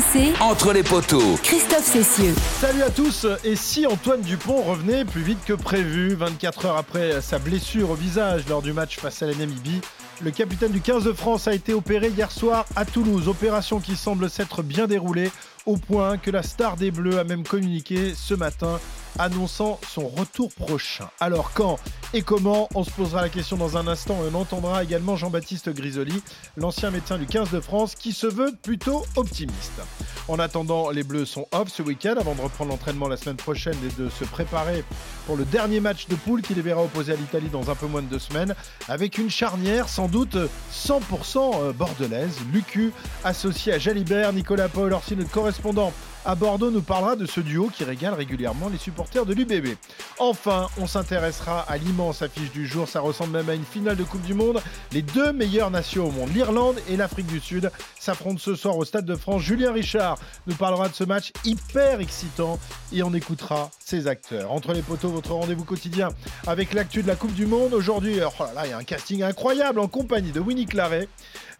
RMC, Entre les poteaux. Christophe Cessieux. Salut à tous Et si Antoine Dupont revenait plus vite que prévu 24 heures après sa blessure au visage lors du match face à la Namibie, le capitaine du 15 de France a été opéré hier soir à Toulouse. Opération qui semble s'être bien déroulée au point que la star des Bleus a même communiqué ce matin annonçant son retour prochain. Alors quand et comment On se posera la question dans un instant on entendra également Jean-Baptiste Grisoli, l'ancien médecin du 15 de France, qui se veut plutôt optimiste. En attendant, les Bleus sont off ce week-end avant de reprendre l'entraînement la semaine prochaine et de se préparer pour le dernier match de poule qui les verra opposer à l'Italie dans un peu moins de deux semaines, avec une charnière sans doute 100% bordelaise. Lucu associé à Jalibert, Nicolas Paul Orsi, notre correspondant à Bordeaux, nous parlera de ce duo qui régale régulièrement les supporters de l'UBB. Enfin, on s'intéressera à l'immense affiche du jour, ça ressemble même à une finale de Coupe du Monde. Les deux meilleures nations au monde, l'Irlande et l'Afrique du Sud, s'affrontent ce soir au Stade de France. Julien Richard nous parlera de ce match hyper excitant et on écoutera ses acteurs. Entre les poteaux, votre rendez-vous quotidien avec l'actu de la Coupe du Monde. Aujourd'hui, oh là il y a un casting incroyable en compagnie de Winnie Claret.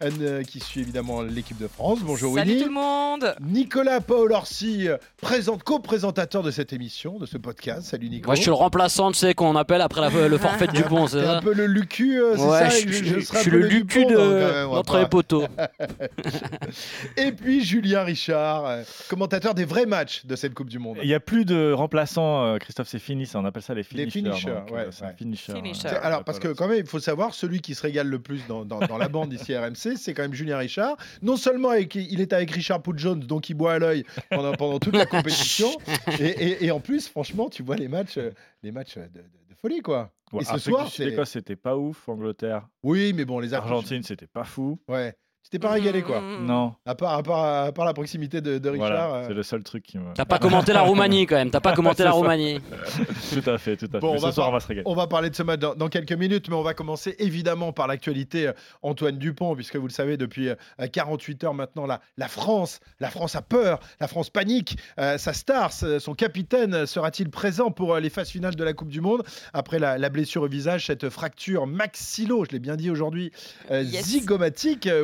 Euh, qui suit évidemment l'équipe de France. Bonjour Salut Winnie. tout le monde. Nicolas Paul Orsi, euh, présente, co-présentateur de cette émission, de ce podcast. Salut Nico. Moi, je suis le remplaçant, tu sais, qu'on appelle après la- le forfait de Dupont, c'est un ça peu le Lucu, euh, c'est Ouais, ça je, suis le Lucu de donc, pas- les poteaux. Et puis Julien Richard, commentateur des vrais matchs de cette Coupe du Monde. Il n'y a plus de remplaçants, Christophe, c'est fini, ça, on appelle ça les finishers. finishers, donc, ouais, ouais. finisher. Finisher. C'est- Alors, parce que quand même, il faut savoir, celui qui se régale le plus dans, dans- dans la bande ici à C'est quand même Julien Richard. Non seulement avec- il est avec Richard Pout Jones, donc il boit à l'œil pendant, pendant toute la compétition, et, et- et en plus, franchement, tu vois les matchs, euh, les matchs de, de- de folie, quoi. Ouais, et ce soir, l'Écosse, c'était pas ouf. Angleterre, Oui, mais bon, les Argentines. Argentine, c'était pas fou. Ouais. Tu t'es pas régalé, quoi. Mm, mm, mm. Non, À part, à, part, à part la proximité de, de Richard. voilà, euh, c'est le seul truc qui me. T'as pas commenté la Roumanie quand même, t'as pas commenté la. Roumanie. tout à fait, tout à fait. Bon, on va ce soir, on va se régaler. On va parler de ce match dans, dans quelques minutes, mais on va commencer évidemment par l'actualité euh, Antoine Dupont, puisque vous le savez, depuis euh, 48 heures maintenant, la, la France, la France a peur, la France panique. Euh, sa star, son capitaine, euh, sera-t-il présent pour euh, les phases finales de la Coupe du Monde? Après la, la blessure au visage, cette fracture maxillo, je l'ai bien dit aujourd'hui, euh, Yes. zygomatique, euh,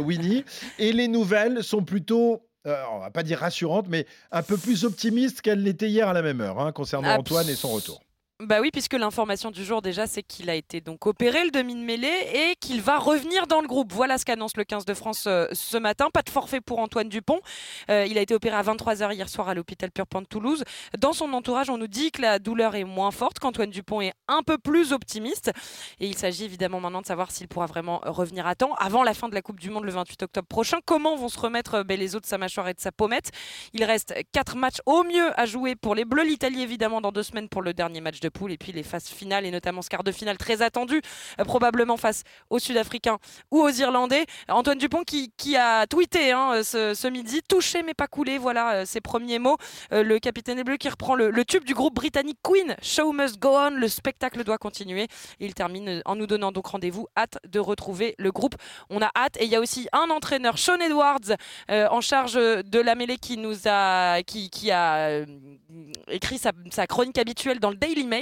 Et les nouvelles sont plutôt. euh, on va pas dire rassurantes, mais un peu plus optimistes qu'elles l'étaient hier à la même heure, hein, concernant Antoine et son retour. Bah oui, puisque l'information du jour déjà, c'est qu'il a été donc opéré le demi de mêlée et qu'il va revenir dans le groupe. Voilà ce qu'annonce le 15 de France euh, ce matin. Pas de forfait pour Antoine Dupont. Euh, il a été opéré à 23h hier soir à l'hôpital Purpan de Toulouse. Dans son entourage, on nous dit que la douleur est moins forte, qu'Antoine Dupont est un peu plus optimiste. Et il s'agit évidemment maintenant de savoir s'il pourra vraiment revenir à temps avant la fin de la Coupe du Monde le 28 octobre prochain. Comment vont se remettre euh, ben, les os de sa mâchoire et de sa pommette Il reste quatre matchs au mieux à jouer pour les Bleus. L'Italie évidemment dans deux semaines pour le dernier match de poule et puis les phases finales et notamment ce quart de finale très attendu, euh, probablement face aux Sud-Africains ou aux Irlandais. Antoine Dupont qui, qui a tweeté hein, ce, ce midi, touché mais pas coulé, voilà euh, ses premiers mots. Euh, le capitaine des Bleus qui reprend le, tube du groupe britannique Queen, Show must go on, le spectacle doit continuer. Il termine en nous donnant donc rendez-vous, hâte de retrouver le groupe. On a hâte et il y a aussi un entraîneur, Sean Edwards, euh, en charge de la mêlée qui nous a, qui, qui a euh, écrit sa, sa chronique habituelle dans le Daily Mail,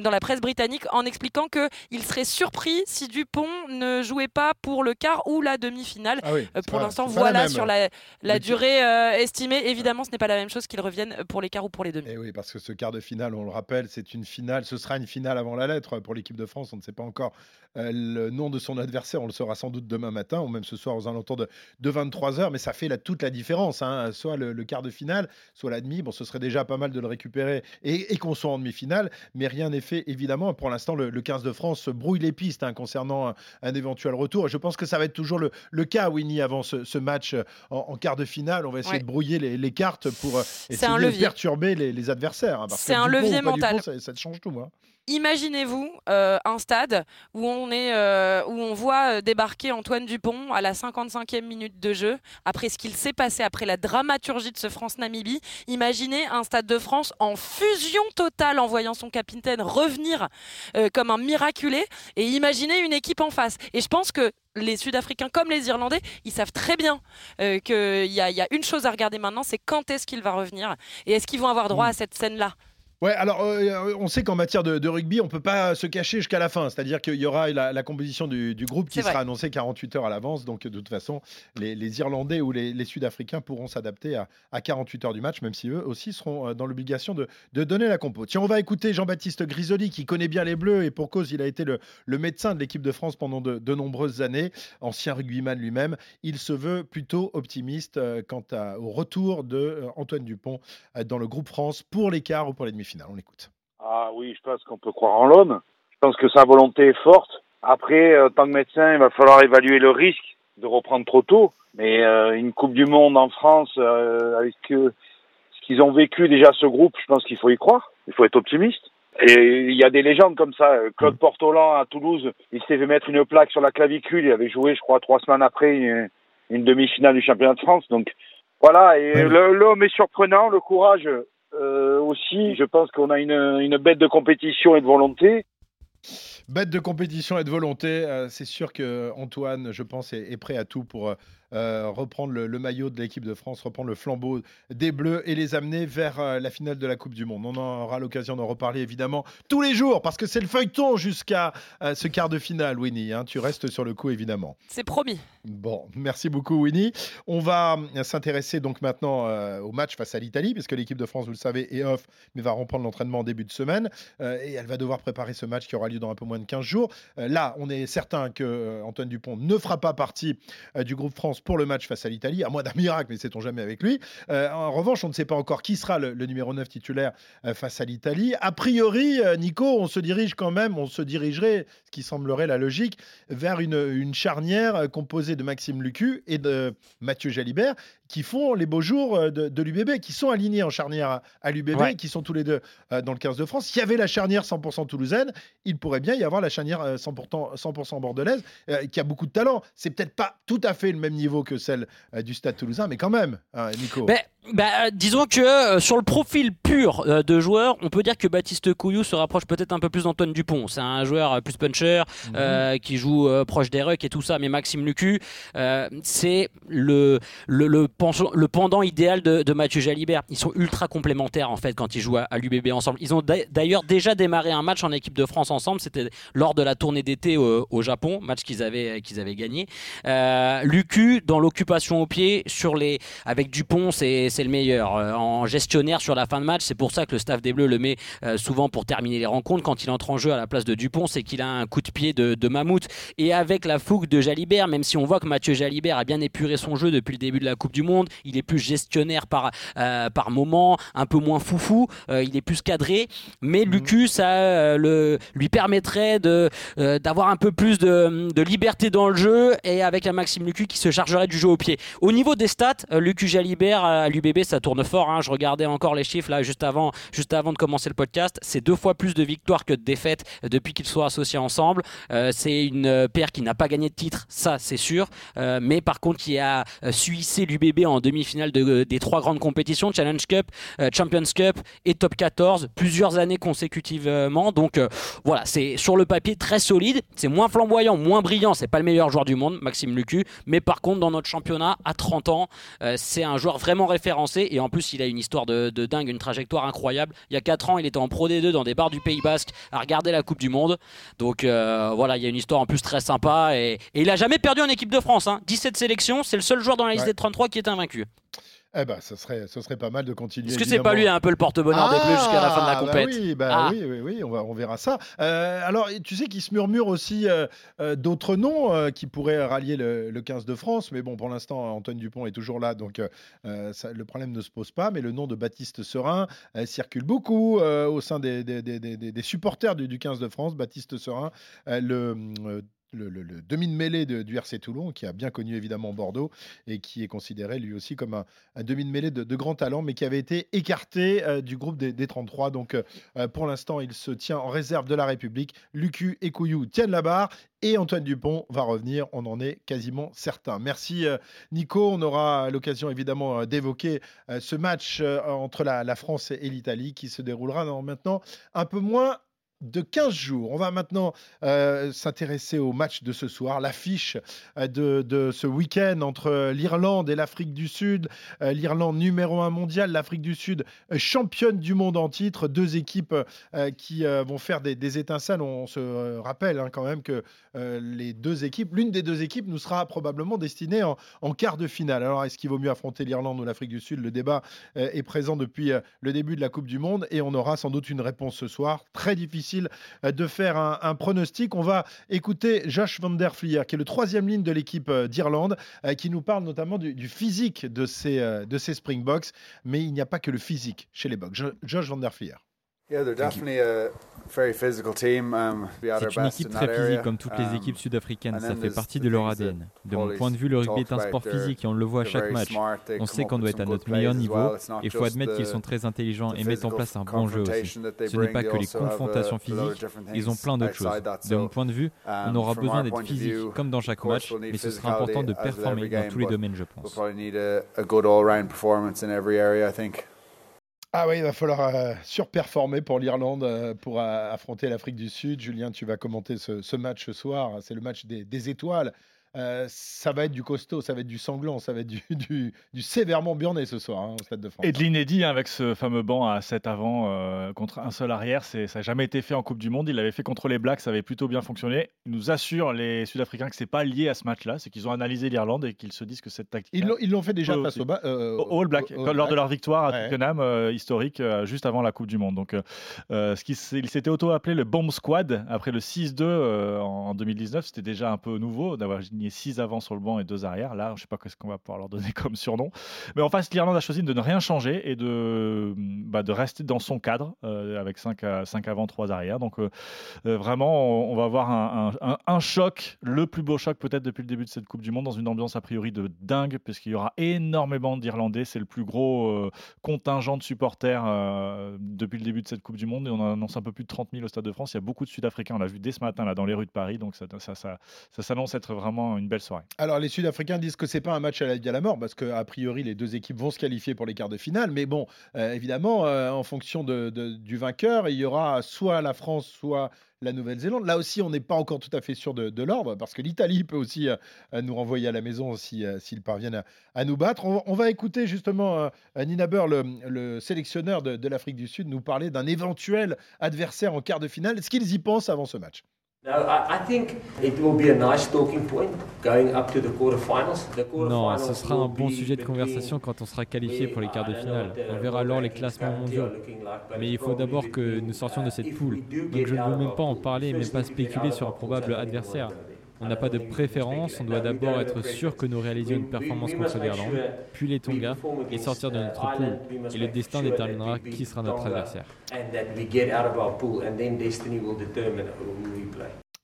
dans la presse britannique, en expliquant que il serait surpris si Dupont ne jouait pas pour le quart ou la demi-finale. Ah oui, Euh, pour l'instant, la voilà sur la, durée euh, estimée. Évidemment, ce n'est pas la même chose qu'il revienne pour les quarts ou pour les demi. Et oui, parce que ce quart de finale, on le rappelle, c'est une finale. Ce sera une finale avant la lettre pour l'équipe de France. On ne sait pas encore euh, le nom de son adversaire. On le saura sans doute demain matin ou même ce soir aux alentours de, de 23h. Mais ça fait la, toute la différence. hein. Soit le, le quart de finale, soit la demi. Bon, ce serait déjà pas mal de le récupérer et, et qu'on soit en demi-finale. Mais rien n'est fait, évidemment. Pour l'instant, le, le 15 de France brouille les pistes hein, concernant un, un éventuel retour. Et je pense que ça va être toujours le, le cas, Winnie, avant ce, ce match euh, en, en quart de finale. On va essayer Ouais. de brouiller les, les cartes pour euh, essayer un de perturber les, les adversaires. hein, C'est un levier mental. Ça, change tout. Hein. Imaginez-vous euh, un stade où on, est, euh, où on voit euh, débarquer Antoine Dupont à la 55e minute de jeu, après ce qu'il s'est passé, après la dramaturgie de ce France-Namibie. Imaginez un stade de France en fusion totale en voyant son capitaine revenir euh, comme un miraculé, et imaginez une équipe en face. Et je pense que les Sud-Africains comme les Irlandais, ils savent très bien qu'il y, y a une chose à regarder maintenant, c'est quand est-ce qu'il va revenir et est-ce qu'ils vont avoir droit à cette scène-là? Ouais, alors euh, on sait qu'en matière de, rugby, on peut pas se cacher jusqu'à la fin. C'est-à-dire qu'il y aura la, composition du, groupe qui sera annoncée 48 heures à l'avance. Donc de toute façon, les, Irlandais ou les, Sud-Africains pourront s'adapter à, 48 heures du match, même si eux aussi seront euh, dans l'obligation de, donner la compo. Tiens, on va écouter Jean-Baptiste Grisoli qui connaît bien les Bleus et pour cause, il a été le, médecin de l'équipe de France pendant de, nombreuses années, ancien rugbyman lui-même. Il se veut plutôt optimiste euh, quant au retour de Antoine Dupont dans le groupe France pour l'écart ou pour les on. Ah oui, je pense qu'on peut croire en l'homme. Je pense que sa volonté est forte. Après, en tant que médecin, il va falloir évaluer le risque de reprendre trop tôt. Mais euh, une Coupe du Monde en France, euh, avec ce qu'ils ont vécu déjà ce groupe, je pense qu'il faut y croire. Il faut être optimiste. Et il y a des légendes comme ça. Claude Portolan à Toulouse, il s'est fait mettre une plaque sur la clavicule. Il avait joué, je crois, trois semaines après une, demi-finale du championnat de France. Donc voilà. Et l'homme est surprenant, le courage euh, aussi, je pense qu'on a une, une bête de compétition et de volonté. Bête de compétition et de volonté, euh, c'est sûr que Antoine, je pense, est, est, prêt à tout pour euh, reprendre le, maillot de l'équipe de France, reprendre le flambeau des Bleus et les amener vers euh, la finale de la Coupe du Monde. On aura l'occasion d'en reparler évidemment tous les jours parce que c'est le feuilleton jusqu'à euh, ce quart de finale, Winnie. Hein. tu restes sur le coup évidemment. C'est promis. Bon, merci beaucoup Winnie. On va s'intéresser donc maintenant au match face à l'Italie, puisque l'équipe de France, vous le savez, est off, mais va reprendre l'entraînement en début de semaine. et elle va devoir préparer ce match qui aura lieu dans un peu moins de 15 jours. là, on est certain que Antoine Dupont ne fera pas partie du groupe France pour le match face à l'Italie, à moins d'un miracle, mais sait-on jamais avec lui. Euh, en revanche, on ne sait pas encore qui sera le, numéro 9 titulaire euh, face à l'Italie. A priori, euh, Nico, on se dirige quand même, on se dirigerait, ce qui semblerait la logique, vers une, une charnière composée de Maxime Lucu et de Mathieu Jalibert, qui font les beaux jours de, l'UBB, qui sont alignés en charnière à, l'UBB, qui sont tous les deux dans le 15 de France. S'il y avait la charnière 100% toulousaine, il pourrait bien y avoir la charnière 100%, 100 bordelaise, qui a beaucoup de talent. C'est peut-être pas tout à fait le même niveau que celle euh, du Stade Toulousain, mais quand même, hein, Nico. Ben, bah, disons que euh, sur le profil pur euh, de joueur, on peut dire que Baptiste Couillou se rapproche peut-être un peu plus d'Antoine Dupont. C'est un joueur euh, plus puncher, mhm. qui joue proche des rucks et tout ça. Mais Maxime Lucu, c'est le, le, le, le, pendant idéal de, de, Mathieu Jalibert. Ils sont ultra complémentaires en fait quand ils jouent à, l'UBB ensemble. Ils ont d'ailleurs déjà démarré un match en équipe de France ensemble. C'était lors de la tournée d'été au, au, Japon, match qu'ils avaient, qu'ils avaient gagné. Lucu, dans l'occupation au pied, sur les, avec Dupont, c'est c'est le meilleur. Euh, en gestionnaire sur la fin de match, c'est pour ça que le staff des Bleus le met euh, souvent pour terminer les rencontres. Quand il entre en jeu à la place de Dupont, c'est qu'il a un coup de pied de, mammouth. Et avec la fougue de Jalibert, même si on voit que Mathieu Jalibert a bien épuré son jeu depuis le début de la Coupe du Monde, il est plus gestionnaire par, euh, par moment, un peu moins foufou, il est plus cadré. Mais mhm. Lucus, ça le, lui permettrait d'avoir un peu plus de, de, liberté dans le jeu et avec un Maxime Lucu qui se chargerait du jeu au pied. Au niveau des stats, Lucus Jalibert lui bébé, ça tourne fort. Hein. Je regardais encore les chiffres là juste avant, juste avant de commencer le podcast. C'est deux fois plus de victoires que de défaites depuis qu'ils soient associés ensemble. Euh, c'est une euh, paire qui n'a pas gagné de titre, ça c'est sûr. Euh, mais par contre, qui a suissé l'UBB en demi-finale de, des trois grandes compétitions, Challenge Cup, Champions Cup et Top 14, plusieurs années consécutivement. Donc voilà, c'est sur le papier très solide. C'est moins flamboyant, moins brillant. C'est pas le meilleur joueur du monde, Maxime Lucu. Mais par contre, dans notre championnat, à 30 ans, c'est un joueur vraiment référent et en plus il a une histoire de, dingue, une trajectoire incroyable. Il y a 4 ans, il était en Pro D2 dans des bars du Pays Basque à regarder la Coupe du Monde. Donc euh, voilà, il y a une histoire en plus très sympa et, il a jamais perdu en équipe de France. 17 hein. sélections, c'est le seul joueur dans la liste des 33 qui est invaincu. Eh ben, ce serait, ce serait pas mal de continuer. Est-ce que c'est pas lui un peu le porte-bonheur des Bleus jusqu'à la fin de la ah, bah compétition oui, bah ah. oui, oui, oui, on, va, on verra ça. Euh, alors, tu sais qu'il se murmure aussi euh, euh, d'autres noms qui pourraient rallier le, 15 de France, mais bon, pour l'instant, Antoine Dupont est toujours là, donc le problème ne se pose pas. Mais le nom de Baptiste Serin circule beaucoup au sein des, des, des, des supporters du, du, 15 de France. Baptiste Serin, le le, demi de du RC Toulon, qui a bien connu évidemment Bordeaux et qui est considéré lui aussi comme un, demi de grand talent, mais qui avait été écarté euh, du groupe des, 33. Donc euh, pour l'instant, il se tient en réserve de la République. Lucu et Couillou tiennent la barre et Antoine Dupont va revenir, on en est quasiment certain. Merci euh, Nico, on aura l'occasion évidemment d'évoquer ce match entre la, la France et l'Italie qui se déroulera dans maintenant un peu moins de 15 jours. On va maintenant euh, s'intéresser au match de ce soir, l'affiche euh, de, ce week-end entre l'Irlande et l'Afrique du Sud. Euh, L'Irlande numéro 1 mondial, l'Afrique du Sud championne du monde en titre. Deux équipes qui vont faire des, des, étincelles. On se rappelle hein, quand même que les deux équipes, l'une des deux équipes nous sera probablement destinée en, en quart de finale. Alors est-ce qu'il vaut mieux affronter l'Irlande ou l'Afrique du Sud? Le débat est présent depuis le début de la Coupe du Monde et on aura sans doute une réponse ce soir. Très difficile euh, de faire un, pronostic. On va écouter Josh van der Flier, qui est le troisième ligne de l'équipe euh, d'Irlande, euh, qui nous parle notamment du, physique de ces, de ces Springboks. Mais il n'y a pas que le physique chez les Boks. Josh van der Flier. Um, C'est une équipe très physique comme toutes les um, équipes sud-africaines, ça fait partie de leur ADN. De mon point de vue, le rugby est un sport physique et on le voit à chaque match. On sait qu'on doit être à notre meilleur niveau et il faut admettre qu'ils sont très intelligents et mettent en place un bon jeu aussi. Ce n'est pas que les confrontations physiques, ils ont plein d'autres choses. De mon point de vue, on um, aura besoin d'être physique comme dans chaque match, mais ce sera important de performer dans tous les domaines, je pense. Ah oui, il va falloir euh, surperformer pour l'Irlande euh, pour euh, affronter l'Afrique du Sud. Julien, tu vas commenter ce, match ce soir. C'est le match des étoiles. Euh, ça va être du costaud, ça va être du sanglant, ça va être du, du, sévèrement burné ce soir hein, au Stade de France. Et de l'inédit hein, avec ce fameux banc à 7 avant euh, contre un seul arrière, ça n'a jamais été fait en Coupe du Monde. Il l'avait fait contre les Blacks, ça avait plutôt bien fonctionné. Il nous assure, les Sud-Africains, que c'est pas lié à ce match-là, c'est qu'ils ont analysé l'Irlande et qu'ils se disent que cette tactique. Ils l'ont fait déjà face au, euh, au, All Black, lors de leur victoire à Twickenham, historique, juste avant la Coupe du Monde. Donc, ce qui, il s'était auto-appelé le Bomb Squad après le 6-2 en 2019. C'était déjà un peu nouveau d'avoir 6 avant sur le banc et deux arrière. Là, je sais pas ce qu'on va pouvoir leur donner comme surnom. Mais en face, l'Irlande a choisi de ne rien changer et de, bah, de rester dans son cadre euh, avec 5, à, 5 avant, 3 arrière. Donc euh, euh, vraiment, on, va avoir un, un, choc, le plus beau choc peut-être depuis le début de cette Coupe du Monde, dans une ambiance a priori de dingue, puisqu'il y aura énormément d'Irlandais. C'est le plus gros contingent de supporters depuis le début de cette Coupe du Monde. Et on annonce un peu plus de 30 000 au Stade de France. Il y a beaucoup de Sud-Africains, on l'a vu dès ce matin là, dans les rues de Paris. Donc ça, ça, ça, ça s'annonce être vraiment une belle alors les Sud-Africains disent que c'est pas un match à la vie à la mort parce qu'a priori les deux équipes vont se qualifier pour les quarts de finale. Mais bon, euh, évidemment, euh, en fonction de, du vainqueur, il y aura soit la France, soit la Nouvelle-Zélande. Là aussi, on n'est pas encore tout à fait sûr de, l'ordre parce que l'Italie peut aussi euh, nous renvoyer à la maison s'ils parviennent à, nous battre. On, va écouter justement Nina Burr, le, sélectionneur de, de l'Afrique du Sud, nous parler d'un éventuel adversaire en quart de finale. Est-ce qu'ils y pensent avant ce match? Non, ce sera un bon sujet de conversation quand on sera qualifié pour les quarts de finale. On verra alors les classements mondiaux. Mais il faut d'abord que nous sortions de cette poule. Donc je ne veux même pas en parler, même pas spéculer sur un probable adversaire. On n'a pas de préférence, on doit d'abord être sûr que nous réalisions une performance contre l'Irlande, puis les Tonga, et sortir de notre poule. Et le destin déterminera qui sera notre adversaire.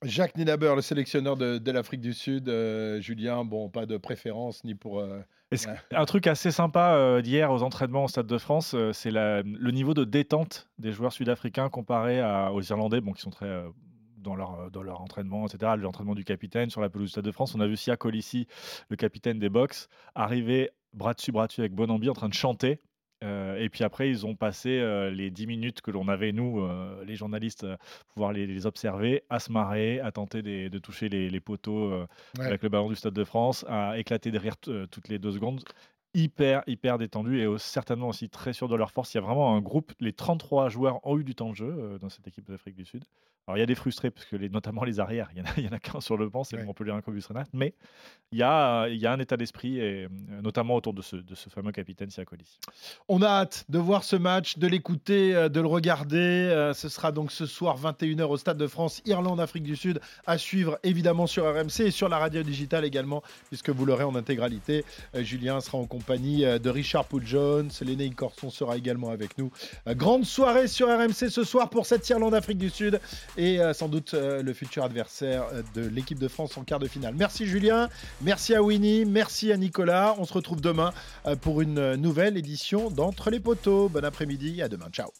Jacques Ninaber, le sélectionneur de, l'Afrique du Sud. Euh, Julien, bon, pas de préférence ni pour. Euh, un truc assez sympa euh, d'hier aux entraînements au Stade de France, c'est le niveau de détente des joueurs sud-africains comparé aux Irlandais, bon, qui sont très dans leur, dans leur entraînement, etc. L'entraînement du capitaine sur la pelouse du Stade de France. On a vu Sia Colissi, le capitaine des box, arriver bras dessus, bras dessus avec Bonambi en train de chanter. Euh, et puis après, ils ont passé euh, les 10 minutes que l'on avait, nous, euh, les journalistes, pouvoir les, observer, à se marrer, à tenter de toucher les, poteaux avec le ballon du Stade de France, à éclater derrière toutes les deux secondes hyper, hyper détendu et certainement aussi très sûr de leur force. Il y a vraiment un groupe, les 33 joueurs ont eu du temps de jeu dans cette équipe d'Afrique du Sud. Alors, il y a des frustrés, parce que les, notamment les arrières, il y en a, a qu'un sur le banc, c'est ouais. Montpellier Cobus Renat, mais il y a, il y a un état d'esprit, et, euh, notamment autour de ce, de ce fameux capitaine Siakolis. On a hâte de voir ce match, de l'écouter, euh, de le regarder. Euh, ce sera donc ce soir, 21h, au Stade de France, Irlande, Afrique du Sud, à suivre évidemment sur RMC et sur la radio digitale également, puisque vous l'aurez en intégralité. Julien sera en compagnie de Richard Poul-Jones, Léné Corson sera également avec nous. grande soirée sur RMC ce soir pour cette Irlande-Afrique du Sud et euh, sans doute euh, le futur adversaire euh, de l'équipe de France en quart de finale. Merci Julien, merci à Winnie, merci à Nicolas. On se retrouve demain pour une nouvelle édition d'Entre les poteaux. Bon après-midi, à demain. Ciao.